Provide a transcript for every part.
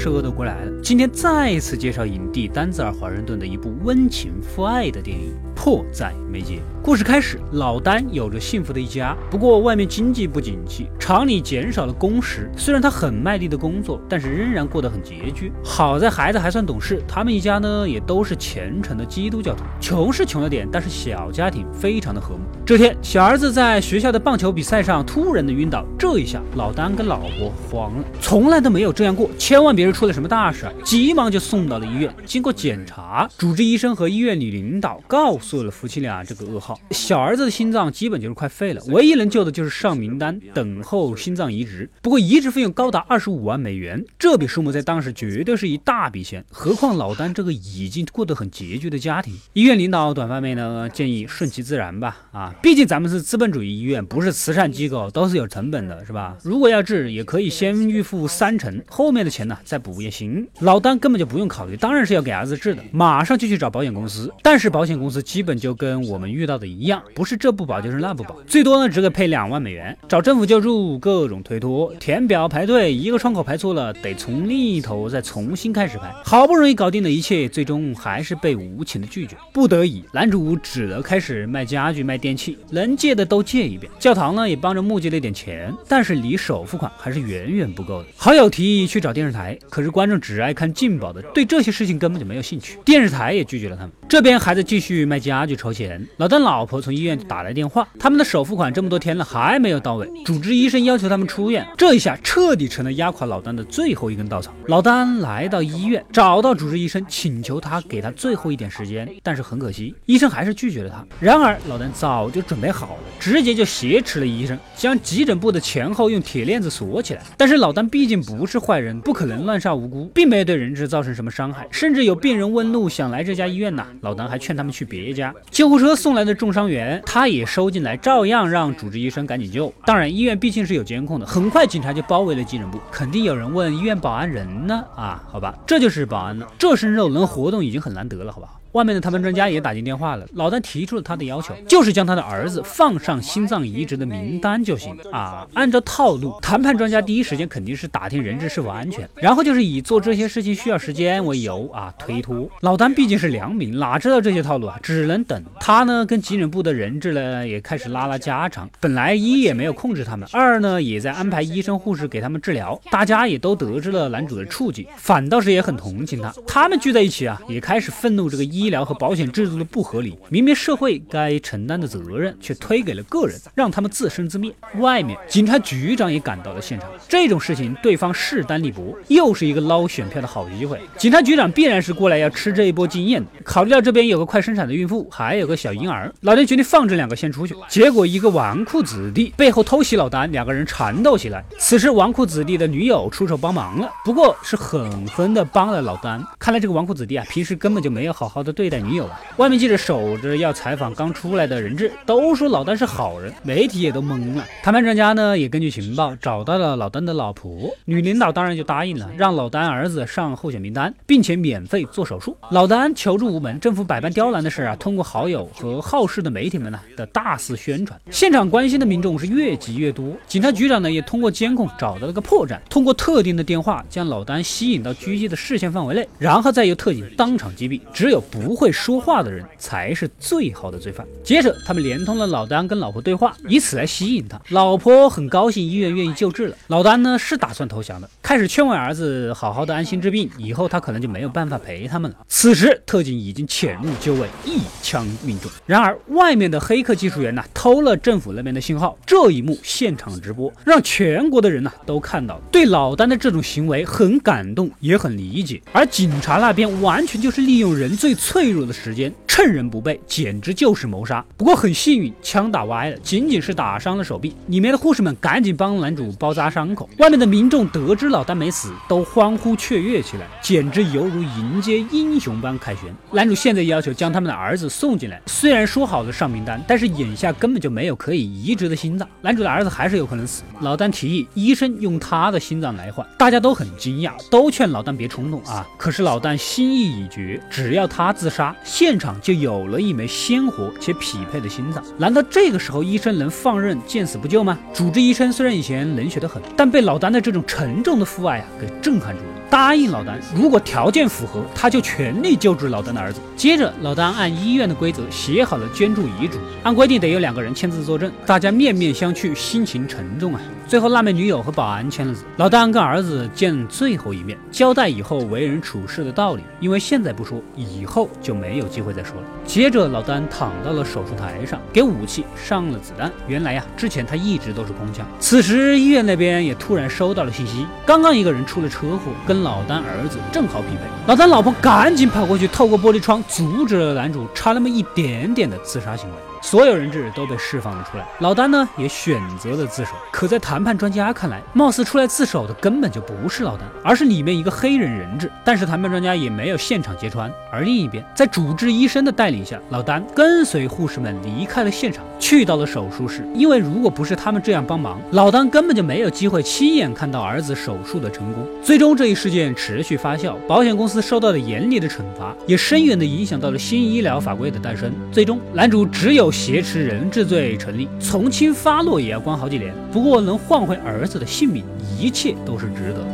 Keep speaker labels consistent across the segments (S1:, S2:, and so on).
S1: 是饿得过来的。今天再一次介绍影帝丹泽尔·华盛顿的一部温情父爱的电影《迫在眉睫》。故事开始，老丹有着幸福的一家，不过外面经济不景气，厂里减少了工时。虽然他很卖力的工作，但是仍然过得很拮据。好在孩子还算懂事，他们一家呢也都是虔诚的基督教徒。穷是穷了点，但是小家庭非常的和睦。这天，小儿子在学校的棒球比赛上突然的晕倒，这一下老丹跟老婆慌了，从来都没有这样过，千万别是出了什么大事，急忙就送到了医院。经过检查，主治医生和医院里领导告诉了夫妻俩这个噩耗。小儿子的心脏基本就是快废了，唯一能救的就是上名单等候心脏移植。不过移植费用高达二十五万美元，这笔数目在当时绝对是一大笔钱。何况老丹这个已经过得很拮据的家庭，医院领导短发妹呢建议顺其自然吧。啊，毕竟咱们是资本主义医院，不是慈善机构，都是有成本的，是吧？如果要治，也可以先预付三成，后面的钱呢再补也行。老丹根本就不用考虑，当然是要给儿子治的，马上就去找保险公司。但是保险公司基基本就跟我们遇到的一样。不是这不保就是那不保，最多呢只给配两万美元。找政府救助，各种推脱，填表排队，一个窗口排错了，得从另一头再重新开始排。好不容易搞定的一切，最终还是被无情的拒绝。不得已，男主只得开始卖家具、卖电器，能借的都借一遍。教堂呢也帮着募集了点钱，但是离首付款还是远远不够的。好友提议去找电视台，可是观众只爱看劲爆的，对这些事情根本就没有兴趣。电视台也拒绝了他们。这边还在继续卖家具筹钱。老丹老婆从医院打来电话，他们的首付款这么多天了还没有到位，主治医生要求他们出院，这一下彻底成了压垮老丹的最后一根稻草。老丹来到医院，找到主治医生，请求他给他最后一点时间，但是很可惜，医生还是拒绝了他。然而老丹早就准备好了，直接就挟持了医生，将急诊部的前后用铁链子锁起来。但是老丹毕竟不是坏人，不可能乱杀无辜，并没有对人质造成什么伤害，甚至有病人问路想来这家医院呐，老丹还劝他们去别家。救护车送来的重伤员。他也收进来，照样让主治医生赶紧救。当然，医院毕竟是有监控的，很快警察就包围了急诊部。肯定有人问医院保安人呢？啊，好吧，这就是保安了。这身肉能活动已经很难得了，好吧。外面的谈判专家也打进电话了，老丹提出了他的要求，就是将他的儿子放上心脏移植的名单就行啊。按照套路，谈判专家第一时间肯定是打听人质是否安全，然后就是以做这些事情需要时间为由啊推脱。老丹毕竟是良民，哪知道这些套路啊，只能等。他呢跟急诊部的人质呢也开始拉拉家常，本来一也没有控制他们，二呢也在安排医生护士给他们治疗。大家也都得知了男主的处境，反倒是也很同情他。他们聚在一起啊，也开始愤怒这个医。医疗和保险制度的不合理，明明社会该承担的责任，却推给了个人，让他们自生自灭。外面警察局长也赶到了现场，这种事情对方势单力薄，又是一个捞选票的好机会。警察局长必然是过来要吃这一波经验的。考虑到这边有个快生产的孕妇，还有个小婴儿，老丁决定放这两个先出去。结果一个纨绔子弟背后偷袭老丹，两个人缠斗起来。此时纨绔子弟的女友出手帮忙了，不过是狠狠的帮了老丹。看来这个纨绔子弟啊，平时根本就没有好好的。对待女友啊！外面记者守着要采访刚出来的人质，都说老丹是好人，媒体也都懵了。谈判专家呢也根据情报找到了老丹的老婆，女领导当然就答应了，让老丹儿子上候选名单，并且免费做手术。老丹求助无门，政府百般刁难的事啊，通过好友和好事的媒体们呢的大肆宣传，现场关心的民众是越挤越多。警察局长呢也通过监控找到了个破绽，通过特定的电话将老丹吸引到狙击的视线范围内，然后再由特警当场击毙。只有不不会说话的人才是最好的罪犯。接着，他们连通了老丹跟老婆对话，以此来吸引他。老婆很高兴医院愿意救治了。老丹呢是打算投降的，开始劝慰儿子好好的安心治病，以后他可能就没有办法陪他们了。此时，特警已经潜入就位，一枪命中。然而，外面的黑客技术员呢偷了政府那边的信号，这一幕现场直播，让全国的人呢都看到了。对老丹的这种行为很感动，也很理解。而警察那边完全就是利用人最。脆弱的时间，趁人不备，简直就是谋杀。不过很幸运，枪打歪了，仅仅是打伤了手臂。里面的护士们赶紧帮男主包扎伤口。外面的民众得知了老丹没死，都欢呼雀跃起来，简直犹如迎接英雄般凯旋。男主现在要求将他们的儿子送进来，虽然说好了上名单，但是眼下根本就没有可以移植的心脏，男主的儿子还是有可能死。老丹提议医生用他的心脏来换，大家都很惊讶，都劝老丹别冲动啊。可是老丹心意已决，只要他。自杀现场就有了一枚鲜活且匹配的心脏，难道这个时候医生能放任见死不救吗？主治医生虽然以前冷血的很，但被老丹的这种沉重的父爱啊给震撼住了。答应老丹，如果条件符合，他就全力救治老丹的儿子。接着，老丹按医院的规则写好了捐助遗嘱，按规定得有两个人签字作证，大家面面相觑，心情沉重啊。最后，辣妹女友和保安签了字，老丹跟儿子见最后一面，交代以后为人处事的道理。因为现在不说，以后就没有机会再说了。接着，老丹躺到了手术台上，给武器上了子弹。原来呀，之前他一直都是空枪。此时，医院那边也突然收到了信息，刚刚刚一个人出了车祸，跟老丹儿子正好匹配。老丹老婆赶紧跑过去，透过玻璃窗阻止了男主差那么一点点的自杀行为。所有人质都被释放了出来，老丹呢也选择了自首。可在谈判专家看来，貌似出来自首的根本就不是老丹，而是里面一个黑人人质。但是谈判专家也没有现场揭穿。而另一边，在主治医生的带领下，老丹跟随护士们离开了现场，去到了手术室。因为如果不是他们这样帮忙，老丹根本就没有机会亲眼看到儿子手术的成功。最终，这一事件持续发酵，保险公司受到了严厉的惩罚，也深远地影响到了新医疗法规的诞生。最终，男主只有。挟持人质罪成立，从轻发落也要关好几年。不过能换回儿子的性命，一切都是值得。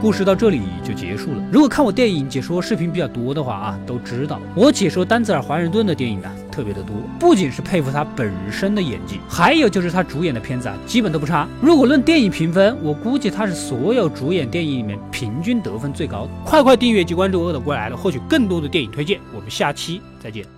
S1: 故事到这里就结束了。如果看我电影解说视频比较多的话啊，都知道我解说丹泽尔·华盛顿的电影啊特别的多。不仅是佩服他本身的演技，还有就是他主演的片子啊基本都不差。如果论电影评分，我估计他是所有主演电影里面平均得分最高的。快快订阅及关注恶的过来了，获取更多的电影推荐。我们下期再见。